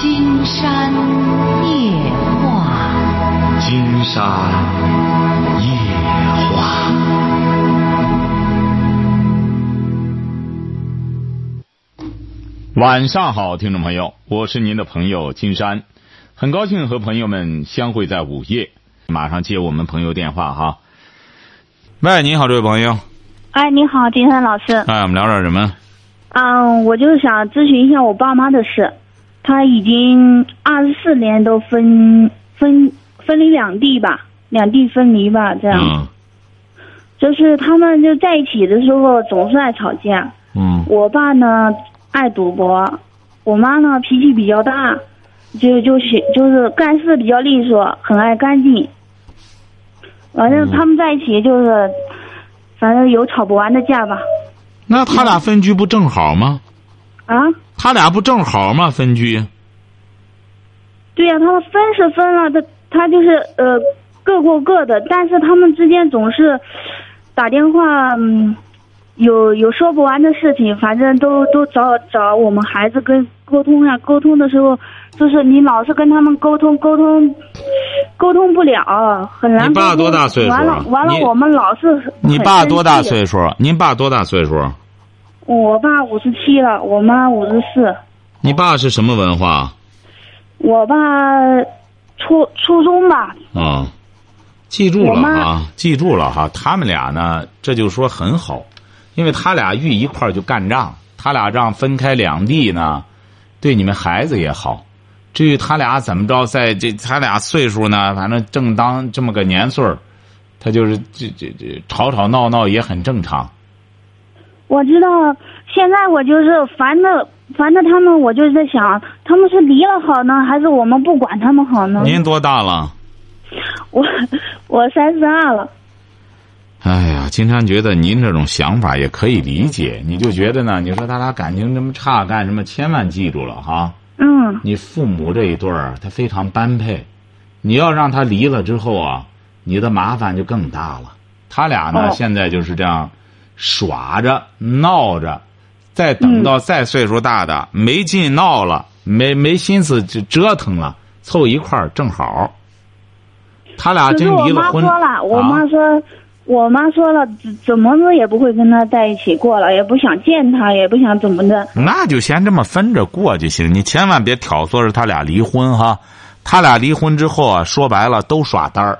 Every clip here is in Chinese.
金山夜话，金山夜话。晚上好，听众朋友，我是您的朋友金山，很高兴和朋友们相会在午夜。马上接我们朋友电话哈。喂，你好，这位朋友。哎，你好，金山老师。哎，我们聊点什么？嗯，我就是想咨询一下我爸妈的事。他已经二十四年都分分分离两地吧，两地分离吧，这样。嗯就是他们就在一起的时候总是爱吵架。嗯我爸呢爱赌博，我妈呢脾气比较大，就就喜就是干事比较利索，很爱干净。反正他们在一起就是，反正有吵不完的架吧。那他俩分居不正好吗？啊，他俩不正好吗？分居。对呀、他们分是分了，他他就是呃各过各的，但是他们之间总是打电话，嗯，有有说不完的事情，反正都都找找我们孩子跟沟通呀，沟通的时候就是你老是跟他们沟通沟通，沟通不了，很难你爸多大岁数啊完了完了，我们老是你爸多大？岁数？您爸多大岁数？我爸五十七了，我妈五十四。你爸是什么文化？我爸初初中吧，啊，记住了啊，记住了哈。他们俩呢，这就说很好，因为他俩遇一块儿就干仗，他俩这样分开两地呢，对你们孩子也好。至于他俩怎么着，在这他俩岁数呢，反正正当这么个年岁儿，他就是这这这吵吵闹闹也很正常。我知道，现在我就是烦着烦着他们，我就是在想，他们是离了好呢，还是我们不管他们好呢？您多大了？我 我三十二了，哎呀，经常觉得您这种想法也可以理解。你就觉得呢？你说他俩感情这么差，干什么？千万记住了哈。嗯，你父母这一对儿，他非常般配。你要让他离了之后啊，你的麻烦就更大了。他俩呢，哦现在就是这样耍着闹着，再等到再岁数大的、没劲闹了，没没心思就折腾了，凑一块儿正好。他俩真离了婚，妈说了，我啊妈说，我妈说了，怎怎么着也不会跟他在一起过了，也不想见他，也不想怎么的。那就先这么分着过就行，你千万别挑唆着他俩离婚哈。他俩离婚之后啊，说白了都耍单儿。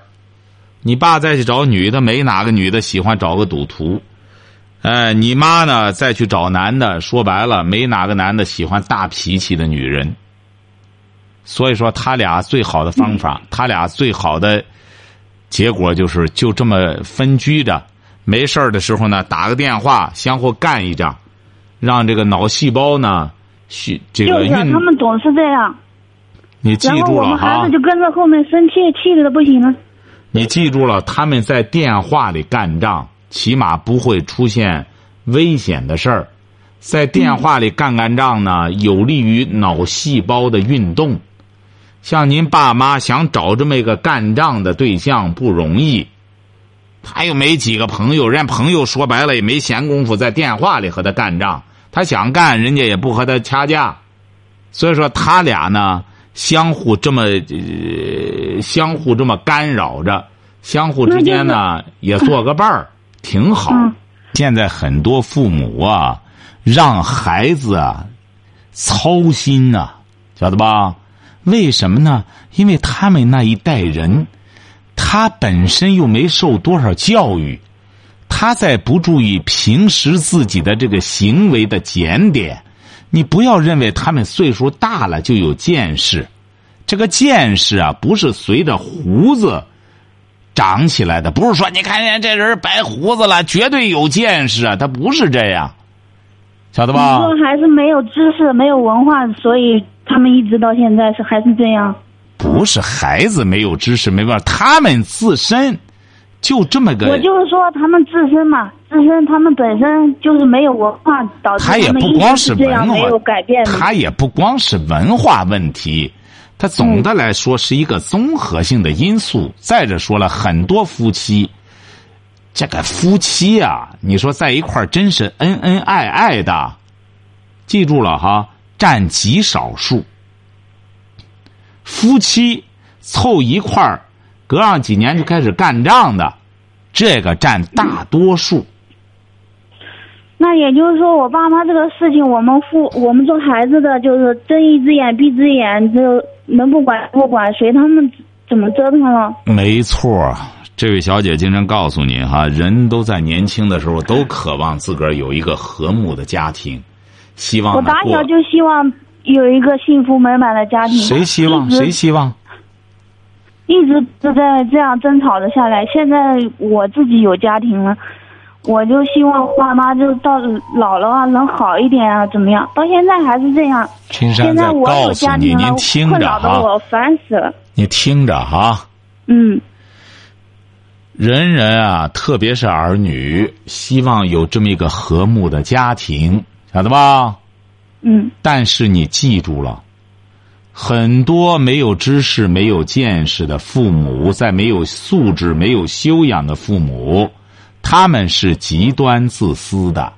你爸再去找女的，没哪个女的喜欢找个赌徒。哎，你妈呢再去找男的，说白了没哪个男的喜欢大脾气的女人。所以说，他俩最好的方法，他俩最好的结果就是就这么分居着，没事儿的时候呢，打个电话相互干一仗，让这个脑细胞呢，去这就是个运。他们总是这样，你记然后住了我们孩子，就跟着后面生气，气的不行了。你记住了，他们在电话里干仗，起码不会出现危险的事儿。在电话里干干仗呢，有利于脑细胞的运动。像您爸妈想找这么一个干仗的对象不容易，他又没几个朋友，人家朋友说白了也没闲工夫在电话里和他干仗。他想干，人家也不和他掐架。所以说，他俩呢，相互这么、呃、相互这么干扰着，相互之间呢也做个伴儿，挺好。嗯现在很多父母啊，让孩子啊操心呐、晓得吧？为什么呢？因为他们那一代人，他本身又没受多少教育，他在不注意平时自己的这个行为的检点。你不要认为他们岁数大了就有见识，这个见识啊，不是随着胡子长起来的，不是说你看见这人白胡子了，绝对有见识啊，他不是这样，晓得吧？你说还是没有知识、没有文化，所以他们一直到现在是还是这样。不是孩子没有知识没办法，他们自身就这么个我，就是说他们自身嘛，自身他们本身就是没有文化，导致他也们一不光是这样文化没有改变。他也不光是文化问题，他总的来说是一个综合性的因素。再者说了，很多夫妻，这个夫妻啊，你说在一块儿真是恩恩爱爱的，记住了哈，占极少数。夫妻凑一块儿，隔上几年就开始干仗的，这个占大多数。那也就是说，我爸妈这个事情，我们父我们做孩子的就是睁一只眼闭一只眼，就能不管不管，随他们怎么折腾了。没错，这位小姐经常告诉你哈，人都在年轻的时候都渴望自个儿有一个和睦的家庭，希望我打小就希望有一个幸福美满的家庭。谁希望谁希望？一直都在这样争吵着下来。现在我自己有家庭了。我就希望爸妈就到老了啊，能好一点啊，怎么样？到现在还是这样。青山在告诉你，您听着哈。我烦死了。你听着哈。嗯。人人啊，特别是儿女，希望有这么一个和睦的家庭，晓得吧？嗯。但是你记住了，很多没有知识、没有见识的父母，在没有素质、没有修养的父母。他们是极端自私的，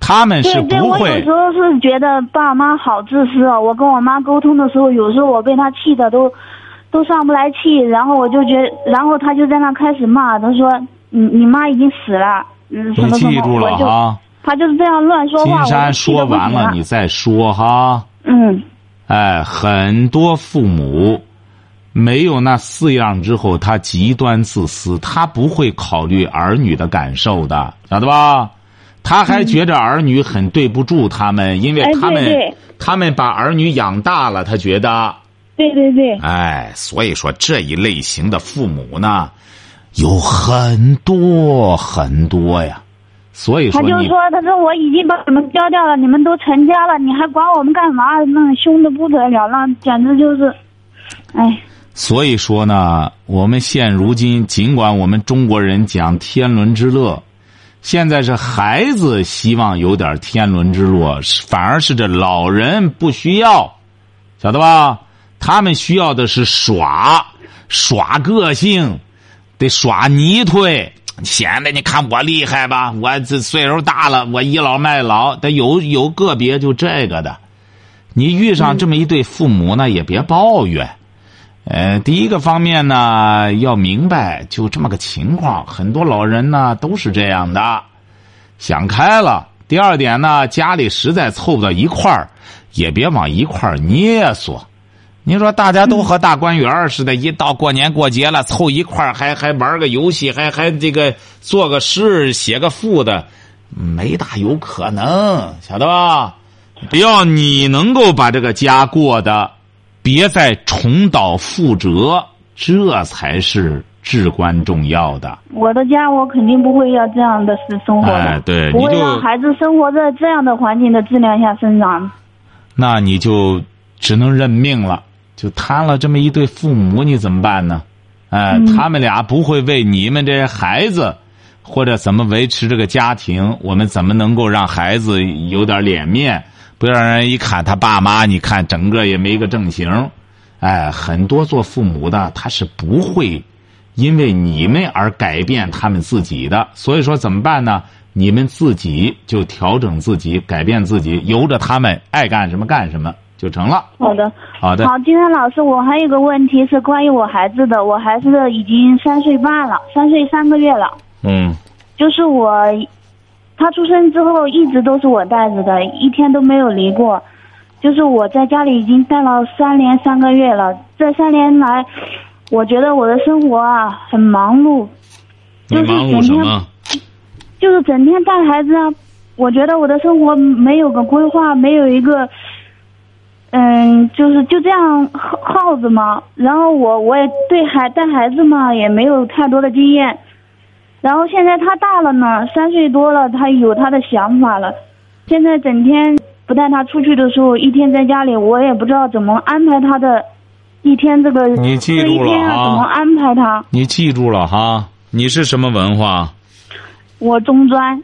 他们是不会。我有时候是觉得爸妈好自私哦。我跟我妈沟通的时候，有时候我被他气的都都上不来气，然后我就觉得，然后他就在那开始骂，他说：“你你妈已经死了。”嗯，什么什么。记住了哈。他就是这样乱说话。金山说完了，你再说哈。嗯。哎，很多父母。没有那四样之后，他极端自私，他不会考虑儿女的感受的，晓得吧？他还觉着儿女很对不住他们，因为他们他们把儿女养大了，他觉得。对对对。哎，所以说这一类型的父母呢，有很多很多呀。所以说他就说：“他说我已经把你们教掉了，你们都成家了，你还管我们干嘛？那凶的不得了，那简直就是，哎。”所以说呢，我们现如今尽管我们中国人讲天伦之乐，现在是孩子希望有点天伦之乐，反而是这老人不需要，晓得吧？他们需要的是耍耍个性，得耍泥腿，显得你看我厉害吧？我这岁数大了，我倚老卖老。得有有个别就这个的，你遇上这么一对父母呢，也别抱怨。呃，第一个方面呢，要明白就这么个情况，很多老人呢都是这样的，想开了。第二点呢，家里实在凑不到一块儿，也别往一块儿捏缩。你说大家都和大观园似的，一到过年过节了，凑一块儿还还玩个游戏，还还这个做个诗、写个赋的，没大有可能，晓得吧？只要你能够把这个家过的。别再重蹈覆辙，这才是至关重要的。我的家，我肯定不会要这样的是生活的，对，不会让孩子生活在这样的环境的质量下生长。那你就只能认命了，就摊了这么一对父母，你怎么办呢？哎，他们俩不会为你们这些孩子，或者怎么维持这个家庭，我们怎么能够让孩子有点脸面？不要让人一看他爸妈，你看整个也没个正形，哎，很多做父母的他是不会因为你们而改变他们自己的。所以说怎么办呢？你们自己就调整自己，改变自己，由着他们爱干什么干什么就成了。好的，好的。好，金山老师，我还有个问题是关于我孩子的，我孩子已经三岁半了，三岁三个月了。嗯。就是我。他出生之后一直都是我带着的，一天都没有离过。就是我在家里已经带了三年三个月了，这三年来，我觉得我的生活啊很忙碌，就是整天，就是整天带孩子啊。我觉得我的生活没有个规划，没有一个，嗯，就是就这样耗耗着嘛。然后我我也对孩带孩子嘛也没有太多的经验。然后现在他大了呢，三岁多了，他有他的想法了。现在整天不带他出去的时候，一天在家里，我也不知道怎么安排他的一天。这个你记住了啊？怎么安排他？你记住了哈？你是什么文化？我中专。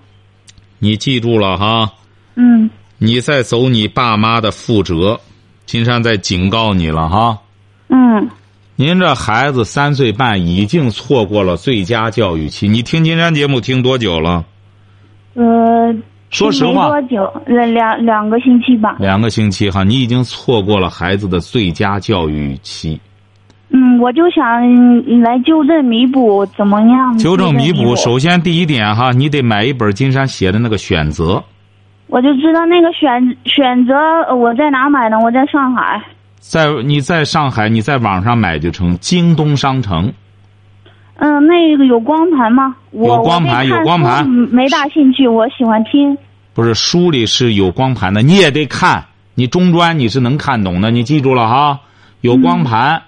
你记住了哈？嗯。你在走你爸妈的覆辙，金山在警告你了哈。嗯。您这孩子三岁半已经错过了最佳教育期。你听金山节目听多久了？呃，说实话，多久，两两两个星期吧。两个星期哈，你已经错过了孩子的最佳教育期。嗯，我就想来纠正弥补，怎么样？纠正弥补，首先先第一点哈，你得买一本金山写的那个选择。我就知道那个选选择呃我在哪买呢？我在上海。在你在上海，你在网上买就成，京东商城。嗯，那个有光盘吗？我有光盘有光盘书没大兴趣，我喜欢听。不是书里是有光盘的，你也得看。你中专你是能看懂的，你记住了哈。有光盘，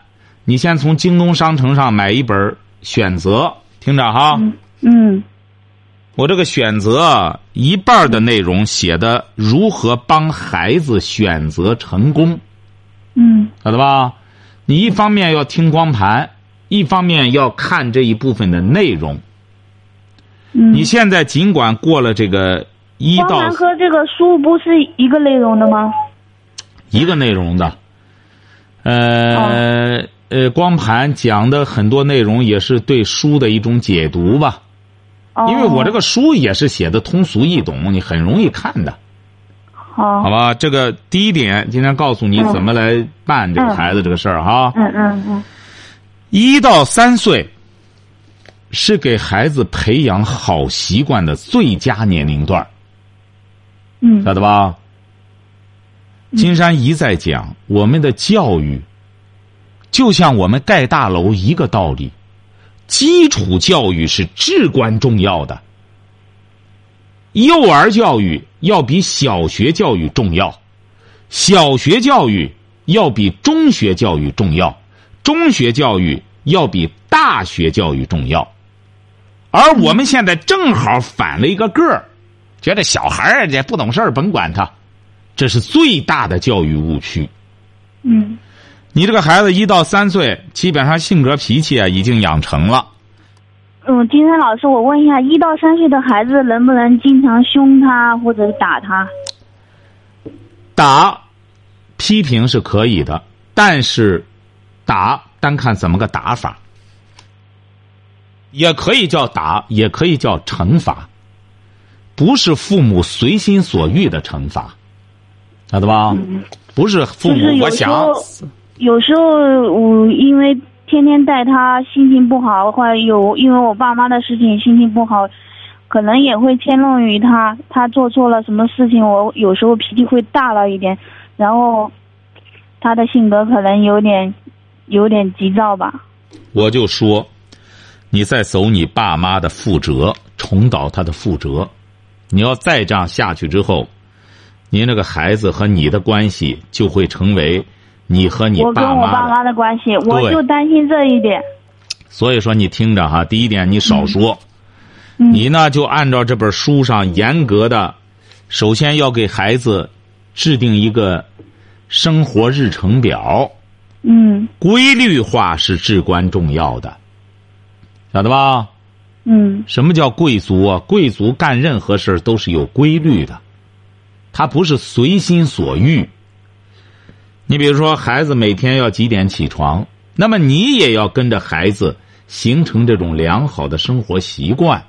你先从京东商城上买一本选择，听着哈。嗯嗯我这个选择一半的内容写的如何帮孩子选择成功，嗯晓得吧？你一方面要听光盘，一方面要看这一部分的内容。嗯。你现在尽管过了这个一到光盘和这个书不是一个内容的吗？一个内容的，呃、呃，光盘讲的很多内容也是对书的一种解读吧。哦。因为我这个书也是写的通俗易懂，你很容易看的，好。好吧？这个第一点，今天告诉你嗯怎么来办这个孩子这个事儿哈。嗯嗯嗯一到三岁是给孩子培养好习惯的最佳年龄段儿，嗯晓得吧？金山一再讲，我们的教育就像我们盖大楼一个道理，基础教育是至关重要的。幼儿教育要比小学教育重要，小学教育要比中学教育重要，中学教育要比大学教育重要。而我们现在正好反了一个个儿，觉得小孩儿这不懂事儿，甭管他，这是最大的教育误区。嗯你这个孩子一到三岁，基本上性格脾气啊已经养成了。嗯，金山老师，我问一下，一到三岁的孩子能不能经常凶他或者打他？打，批评是可以的，但是打单看怎么个打法，也可以叫打，也可以叫惩罚，不是父母随心所欲的惩罚，晓得吧？不是父母我想有时候，有时候我因为天天带他，心情不好，或者有因为我爸妈的事情心情不好，可能也会迁怒于他。他做错了什么事情，我有时候脾气会大了一点，然后他的性格可能有点有点急躁吧。我就说，你在走你爸妈的覆辙，重蹈他的覆辙。你要再这样下去之后，您这个孩子和你的关系就会成为你和你我跟爸妈的。我爸妈的关系，我就担心这一点。所以说，你听着哈，第一点你少说，嗯你呢就按照这本书上严格的，首先要给孩子制定一个生活日程表，嗯规律化是至关重要的，晓得吧？嗯什么叫贵族啊？贵族干任何事儿都是有规律的，他不是随心所欲。你比如说，孩子每天要几点起床，那么你也要跟着孩子形成这种良好的生活习惯。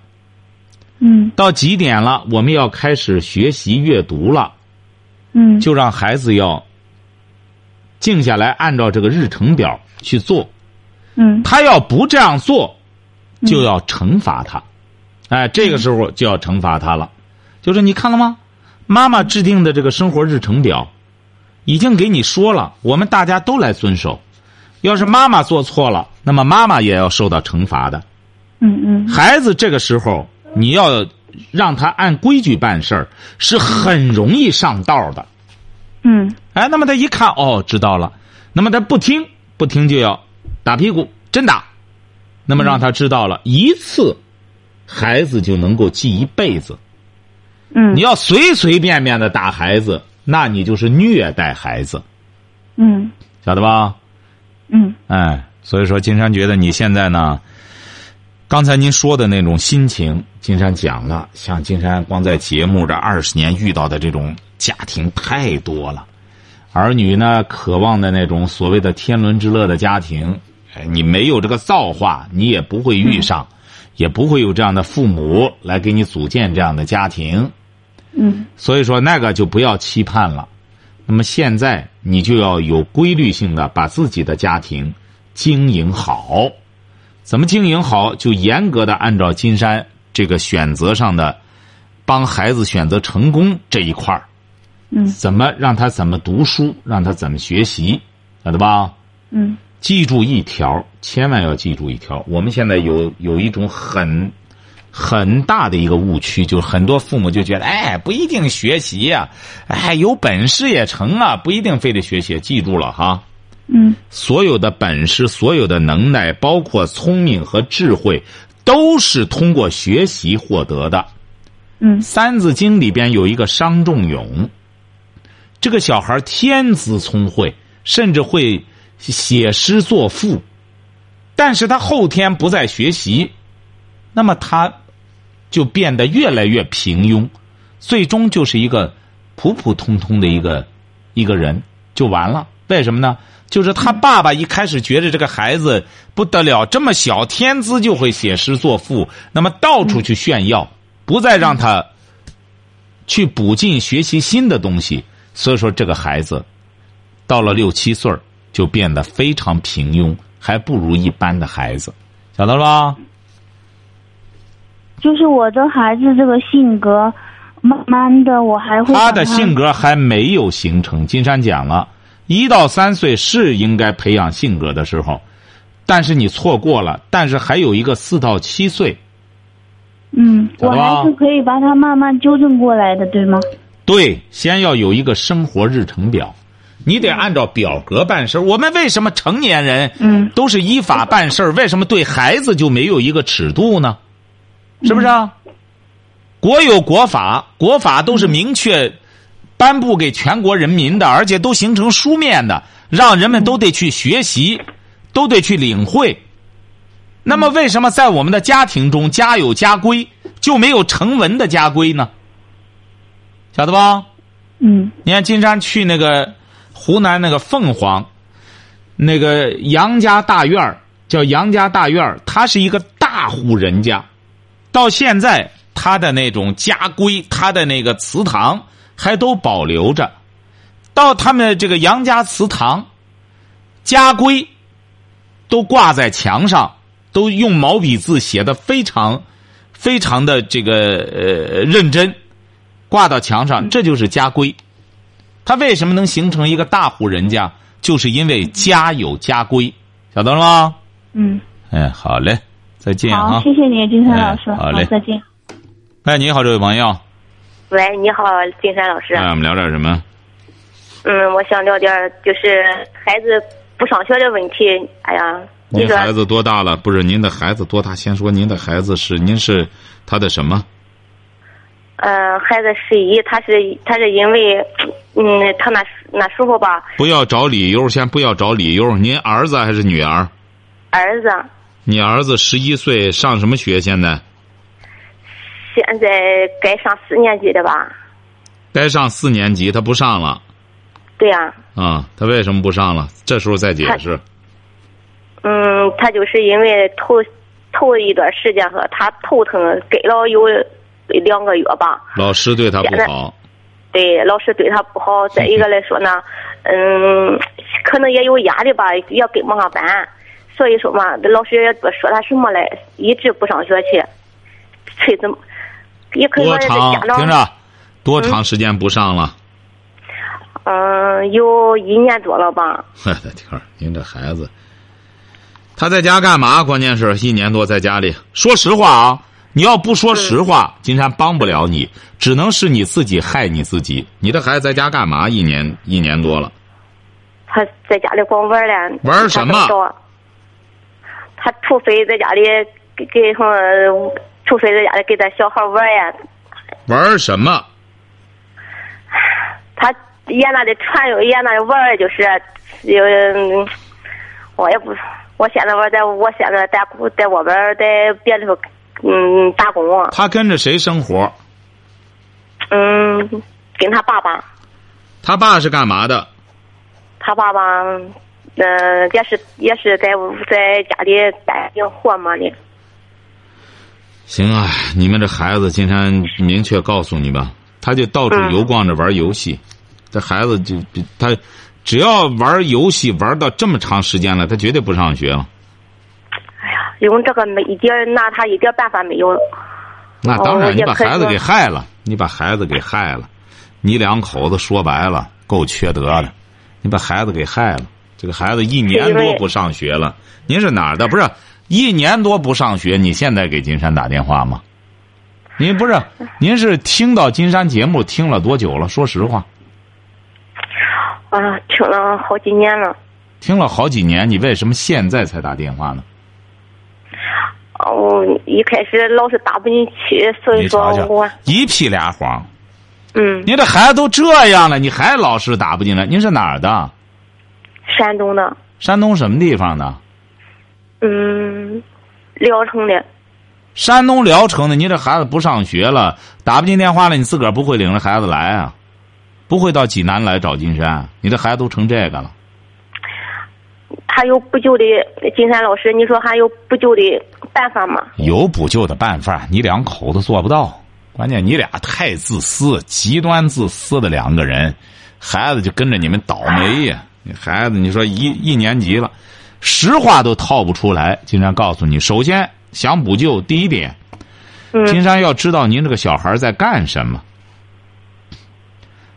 嗯到几点了，我们要开始学习阅读了，嗯就让孩子要静下来，按照这个日程表去做。嗯他要不这样做，就要惩罚他。哎，这个时候就要惩罚他了。就是你看了吗？妈妈制定的这个生活日程表，已经给你说了，我们大家都来遵守。要是妈妈做错了，那么妈妈也要受到惩罚的。嗯嗯孩子这个时候，你要让他按规矩办事儿，是很容易上道的。嗯哎，那么他一看，哦，知道了。那么他不听，不听就要打屁股，真打。那么让他知道了，一次，孩子就能够记一辈子。嗯你要随随便便的打孩子，那你就是虐待孩子，嗯晓得吧？嗯哎，所以说，金山觉得你现在呢，刚才您说的那种心情，金山讲了。像金山光在节目这二十年遇到的这种家庭太多了，儿女呢渴望的那种所谓的天伦之乐的家庭，哎，你没有这个造化，你也不会遇上，也不会有这样的父母来给你组建这样的家庭。嗯所以说那个就不要期盼了。那么现在你就要有规律性的把自己的家庭经营好。怎么经营好？就严格的按照金山这个选择上的，帮孩子选择成功这一块儿，嗯怎么让他怎么读书，让他怎么学习，晓得吧？嗯记住一条，千万要记住一条。我们现在有有一种很很大的一个误区，就是很多父母就觉得，哎，不一定学习呀、哎，有本事也成啊，不一定非得学习。记住了哈，嗯所有的本事、所有的能耐，包括聪明和智慧，都是通过学习获得的。嗯《三字经》里边有一个商仲永，这个小孩天资聪慧，甚至会写诗作赋，但是他后天不再学习，那么他就变得越来越平庸，最终就是一个普普通通的一个一个人就完了。为什么呢？就是他爸爸一开始觉得这个孩子不得了，这么小天资就会写诗作赋，那么到处去炫耀，不再让他去补进学习新的东西，所以说这个孩子到了六七岁就变得非常平庸，还不如一般的孩子，晓得了吧？就是我的孩子这个性格，慢慢的我还会他把的性格还没有形成。金山讲了，一到三岁是应该培养性格的时候，但是你错过了。但是还有一个四到七岁，嗯，我还是可以把他慢慢纠正过来的，对吗？对，先要有一个生活日程表，你得按照表格办事儿我们为什么成年人嗯都是依法办事儿为什么对孩子就没有一个尺度呢？是不是啊？国有国法，国法都是明确颁布给全国人民的，而且都形成书面的，让人们都得去学习，都得去领会。那么，为什么在我们的家庭中家有家规，就没有成文的家规呢？晓得吧？嗯你看金山去那个湖南那个凤凰，那个杨家大院儿叫杨家大院儿它是一个大户人家，到现在他的那种家规，他的那个祠堂还都保留着。到他们这个杨家祠堂，家规都挂在墙上，都用毛笔字写的非常非常的这个呃认真。挂到墙上，这就是家规。他为什么能形成一个大户人家？就是因为家有家规，晓得了吗？嗯，哎，好嘞，再见好，啊！谢谢你，金山老师，哎好嘞再见。哎，你好，这位朋友，喂，你好，金山老师。哎，我们聊点什么？嗯，我想聊点就是孩子不上学的问题。哎呀，您孩子多大了？不是您的孩子多大？先说您的孩子是您是他的什么？呃，孩子十一，他是他是因为，嗯，他那那时候吧，不要找理由，先不要找理由。您儿子还是女儿？儿子你儿子十一岁，上什么学？现在现在该上四年级的吧？该上四年级，他不上了对呀、啊？他为什么不上了？这时候再解释。嗯，他就是因为头头一段时间哈他头疼，给了有两个月吧。老师对他不好，对，老师对他不好。再一个来说呢，嗯，可能也有压力吧，也跟不上班，所以说嘛，老师也不说他什么嘞，一直不上学去，催怎么，也可以说是多长家？长，听着，多长时间不上了？嗯，有一年多了吧。我的天儿，您这孩子，他在家干嘛？关键是一年多在家里。说实话啊，你要不说实话，金山帮不了你，只能是你自己害你自己。你的孩子在家干嘛？一年一年多了，他在家里光玩嘞。玩什么他除非在家里给给什么，除非在家里给咱小孩玩呀，玩什么？他沿那里传悠，沿那里玩儿，就是有，嗯我也不，我现在我在我现在在在我边儿在别的地方，嗯，打工，他跟着谁生活？嗯，跟他爸爸，他爸是干嘛的？他爸爸，嗯、也是也是在在家里干点活嘛的，行啊，你们这孩子，今天明确告诉你吧，他就到处游逛着玩游戏。这孩子就他只要玩游戏玩到这么长时间了，他绝对不上学了。哎呀，用这个没一点拿他一点办法没有。那当然，哦你把孩子给害了，你把孩子给害了，你两口子说白了够缺德的，你把孩子给害了。这个孩子一年多不上学了，您是哪儿的？不是一年多不上学，你现在给金山打电话吗？您不是您是听到金山节目听了多久了？说实话，啊，听了好几年了。听了好几年，你为什么现在才打电话呢？哦，一开始老是打不进去，所以你说我，一屁俩谎。嗯，您这孩子都这样了，你还老是打不进来？您是哪儿的？山东的，山东什么地方的？嗯，聊城的，山东聊城的，你这孩子不上学了，打不进电话了，你自个儿不会领着孩子来啊？不会到济南来找金山？你这孩子都成这个了，还有补救的金山老师，你说还有补救的办法吗？有补救的办法，你两口子做不到。关键你俩太自私，极端自私的两个人，孩子就跟着你们倒霉呀。你孩子，你说一一年级了，实话都套不出来。金山告诉你，首先想补救，第一点，嗯金山要知道您这个小孩在干什么，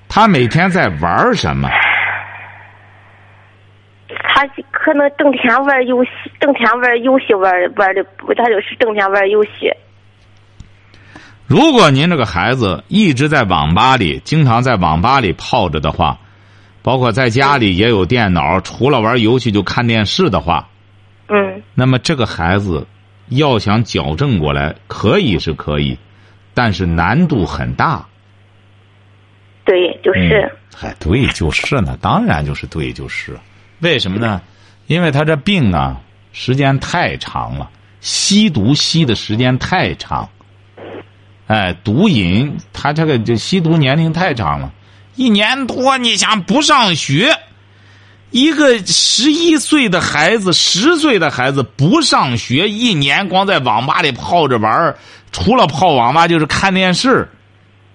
他每天在玩什么。他可能整天玩游戏，整天玩游戏玩玩的，他就是整天玩游戏。如果您这个孩子一直在网吧里，经常在网吧里泡着的话，包括在家里也有电脑，除了玩游戏就看电视的话，嗯那么这个孩子要想矫正过来，可以是可以，但是难度很大。对，就是，哎，对，就是呢，当然就是对，就是。为什么呢？因为他这病啊，时间太长了，吸毒吸的时间太长。哎，毒瘾，他这个就吸毒年龄太长了，一年多，你想不上学，一个十一岁的孩子、十岁的孩子不上学，一年光在网吧里泡着玩除了泡网吧就是看电视。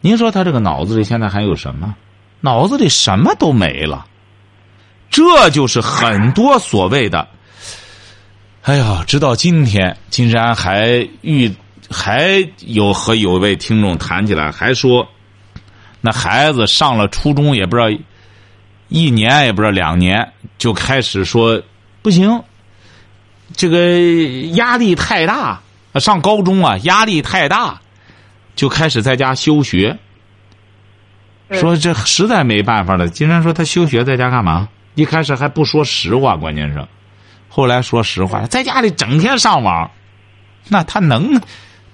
您说他这个脑子里现在还有什么？脑子里什么都没了。这就是很多所谓的，哎呀，直到今天，金山还遇还有和有位听众谈起来，还说，那孩子上了初中也不知道一年也不知道两年，就开始说不行，这个压力太大，上高中啊压力太大，就开始在家休学。说这实在没办法了，金山说他休学在家干嘛？一开始还不说实话，关键是，后来说实话，在家里整天上网，那他能，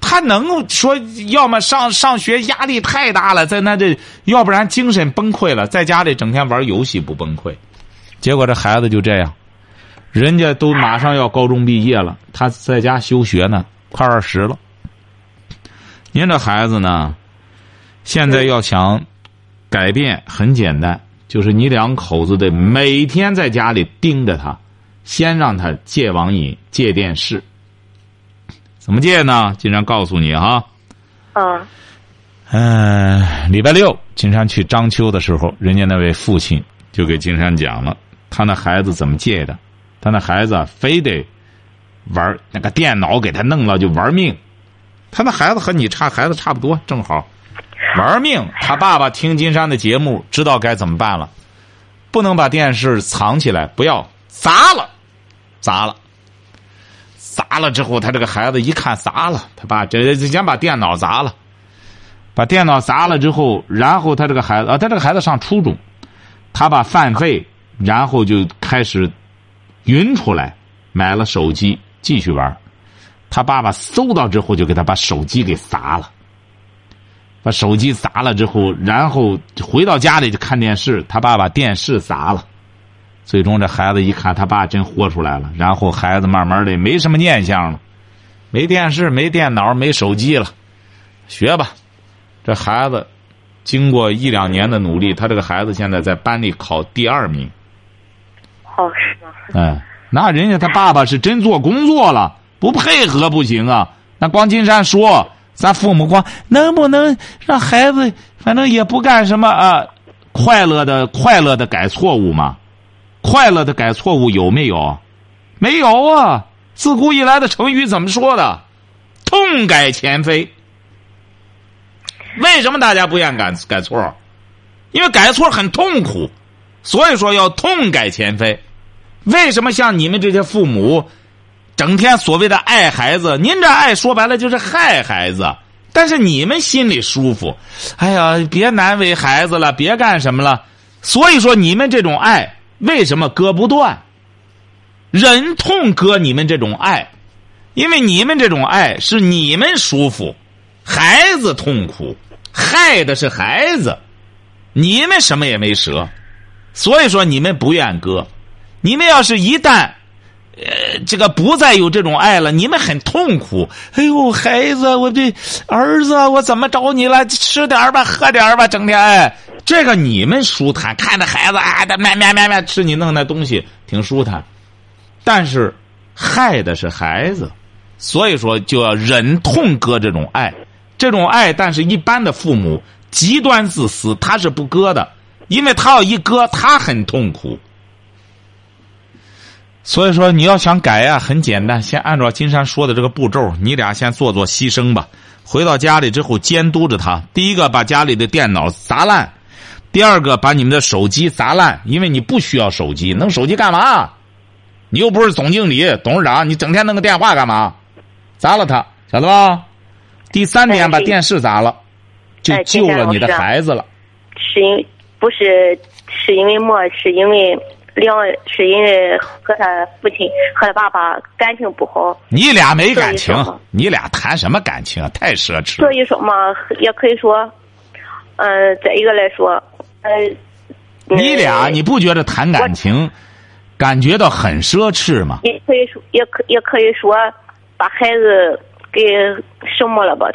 他能说，要么上上学压力太大了，在那这，要不然精神崩溃了，在家里整天玩游戏不崩溃，结果这孩子就这样，人家都马上要高中毕业了，他在家休学呢，快二十了。您这孩子呢，现在要想改变很简单。就是你两口子得每天在家里盯着他，先让他戒网瘾、戒电视。怎么借呢？金山告诉你哈。嗯嗯，礼拜六金山去章丘的时候，人家那位父亲就给金山讲了，他那孩子怎么借的。他那孩子非得玩那个电脑，给他弄了就玩命。他那孩子和你差孩子差不多，正好。玩命！他爸爸听金山的节目，知道该怎么办了。不能把电视藏起来，不要砸了，砸了，砸了之后，他这个孩子一看砸了，他爸这先把电脑砸了，把电脑砸了之后，然后他这个孩子啊，他这个孩子上初中，他把饭费，然后就开始匀出来，买了手机继续玩。他爸爸搜到之后，就给他把手机给砸了。把手机砸了之后，然后回到家里就看电视。他爸把电视砸了，最终这孩子一看，他爸真豁出来了。然后孩子慢慢的没什么念想了，没电视、没电脑、没手机了，学吧。这孩子经过一两年的努力，他这个孩子现在在班里考第二名。哦，是吗？哎，那人家他爸爸是真做工作了，不配合不行啊。那光金山说。咱父母光能不能让孩子，反正也不干什么啊，快乐的快乐的改错误嘛，快乐的改错误有没有？没有啊！自古以来的成语怎么说的？痛改前非。为什么大家不愿改改错？因为改错很痛苦，所以说要痛改前非。为什么像你们这些父母，整天所谓的爱孩子？您这爱说白了就是害孩子。但是你们心里舒服，哎呀，别难为孩子了，别干什么了。所以说你们这种爱为什么割不断？忍痛割你们这种爱，因为你们这种爱是你们舒服，孩子痛苦，害的是孩子，你们什么也没折，所以说你们不愿割。你们要是一旦，呃，这个不再有这种爱了，你们很痛苦。哎呦，孩子，我这儿子，我怎么找你了？吃点吧，喝点吧，整天哎，这个你们舒坦，看着孩子啊，他咩咩咩咩吃你弄那东西，挺舒坦。但是害的是孩子，所以说就要忍痛割这种爱，这种爱，但是一般的父母极端自私，他是不割的，因为他要一割，他很痛苦。所以说，你要想改呀，很简单，先按照金山说的这个步骤，你俩先做做牺牲吧。回到家里之后，监督着他。第一个，把家里的电脑砸烂；第二个，把你们的手机砸烂，因为你不需要手机，弄手机干嘛？你又不是总经理、董事长，你整天弄个电话干嘛？砸了它，晓得吧？第三点，把电视砸了，就救了你的孩子了。是因不是是因为么？是因为。两是因为和他父亲和他爸爸感情不好。你俩没感情，你俩谈什么感情？太奢侈。所以说嘛，也可以说，嗯，再一个来说，呃，你俩你不觉得谈感情感觉到很奢侈吗？也可以说，也可也可以说，把孩子给什么了吧？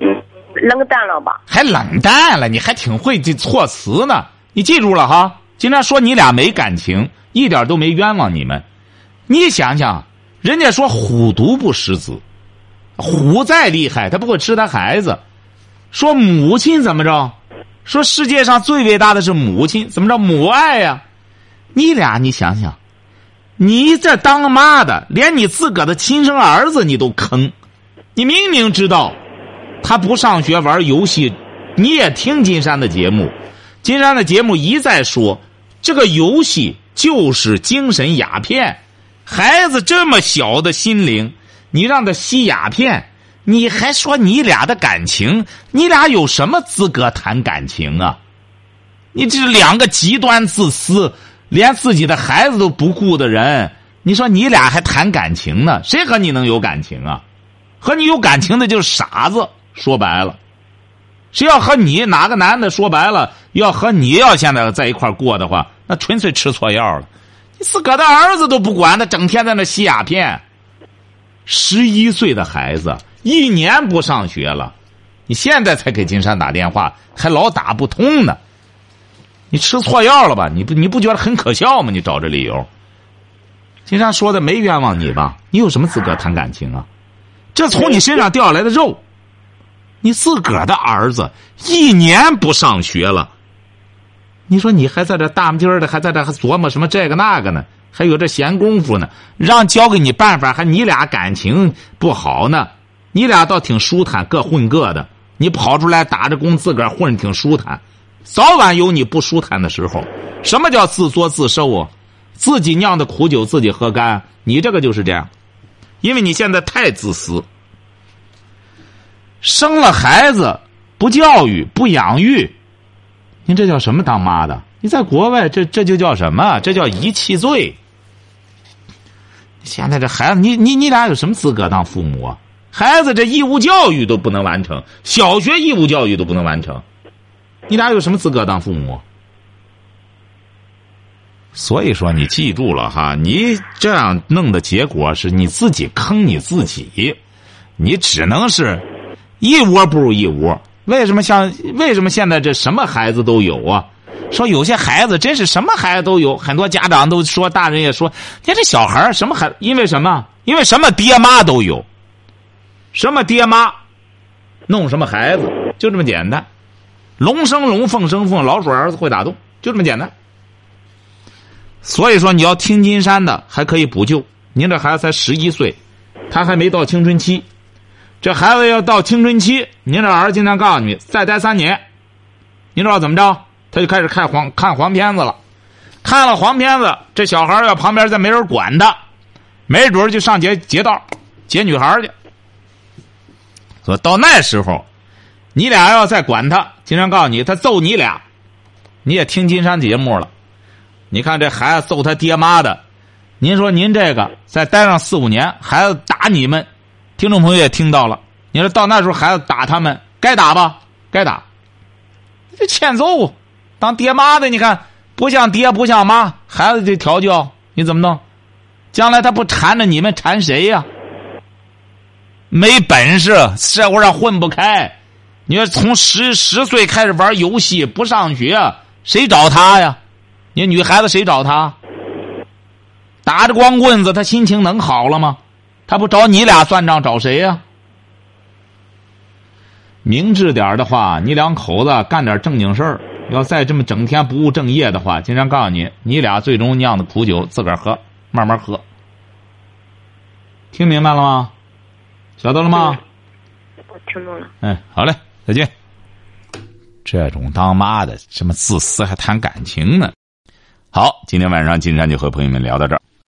嗯，冷淡了吧？还冷淡了？你还挺会这措辞呢？你记住了哈。经常说你俩没感情，一点都没冤枉你们。你想想，人家说虎毒不食子，虎再厉害，他不会吃他孩子。说母亲怎么着？说世界上最伟大的是母亲，怎么着？母爱呀！你俩，你想想，你这当妈的，连你自个的亲生儿子你都坑，你明明知道他不上学玩游戏，你也听金山的节目，金山的节目一再说。这个游戏就是精神鸦片，孩子这么小的心灵，你让他吸鸦片，你还说你俩的感情？你俩有什么资格谈感情啊？你这两个极端自私，连自己的孩子都不顾的人，你说你俩还谈感情呢？谁和你能有感情啊？和你有感情的就是傻子。说白了。谁要和你哪个男的说白了，要和你要现在在一块过的话，那纯粹吃错药了。你自个的儿子都不管，他整天在那吸鸦片。十一岁的孩子，一年不上学了，你现在才给金山打电话，还老打不通呢。你吃错药了吧？你不你不觉得很可笑吗？你找这理由。金山说的没冤枉你吧？你有什么资格谈感情啊？这从你身上掉下来的肉。你自个儿的儿子一年不上学了，你说你还在这大不儿的，还在这还琢磨什么这个那个呢？还有这闲工夫呢？让教给你办法，还你俩感情不好呢？你俩倒挺舒坦，各混各的。你跑出来打着工，自个儿混挺舒坦，早晚有你不舒坦的时候。什么叫自作自受啊？自己酿的苦酒自己喝干。你这个就是这样，因为你现在太自私。生了孩子不教育不养育，您这叫什么当妈的？你在国外这这就叫什么？这叫遗弃罪。现在这孩子，你你你俩有什么资格当父母啊？孩子这义务教育都不能完成，小学义务教育都不能完成，你俩有什么资格当父母？所以说，你记住了哈，你这样弄的结果是你自己坑你自己，你只能是。一窝不如一窝，为什么像为什么现在这什么孩子都有啊？说有些孩子真是什么孩子都有，很多家长都说，大人也说，你看这小孩什么孩，因为什么？因为什么爹妈都有，什么爹妈，弄什么孩子，就这么简单。龙生龙，凤生凤，老鼠儿子会打洞，就这么简单。所以说，你要听金山的，还可以补救。您这孩子才十一岁，他还没到青春期。这孩子要到青春期，您这儿子今天告诉你，再待三年，您知道怎么着？他就开始看黄看黄片子了。看了黄片子，这小孩要旁边再没人管他，没准就上街劫道劫女孩去。说到那时候，你俩要再管他，金山告诉你，他揍你俩，你也听金山节目了。你看这孩子揍他爹妈的，您说您这个再待上四五年，孩子打你们，听众朋友也听到了。你说到那时候孩子打他们，该打吧？该打，这欠揍。当爹妈的，你看不像爹不像妈，孩子得调教，你怎么弄？将来他不缠着你们，缠谁呀？没本事，社会上混不开。你说从十十岁开始玩游戏，不上学，谁找他呀？你女孩子谁找他？打着光棍子，他心情能好了吗？他不找你俩算账，找谁呀？明智点的话，你两口子干点正经事儿。要再这么整天不务正业的话，金山告诉你，你俩最终酿的苦酒自个儿喝，慢慢喝。听明白了吗？晓得了吗？我听懂了。嗯，好嘞，再见。这种当妈的，这么自私，还谈感情呢？好，今天晚上金山就和朋友们聊到这儿。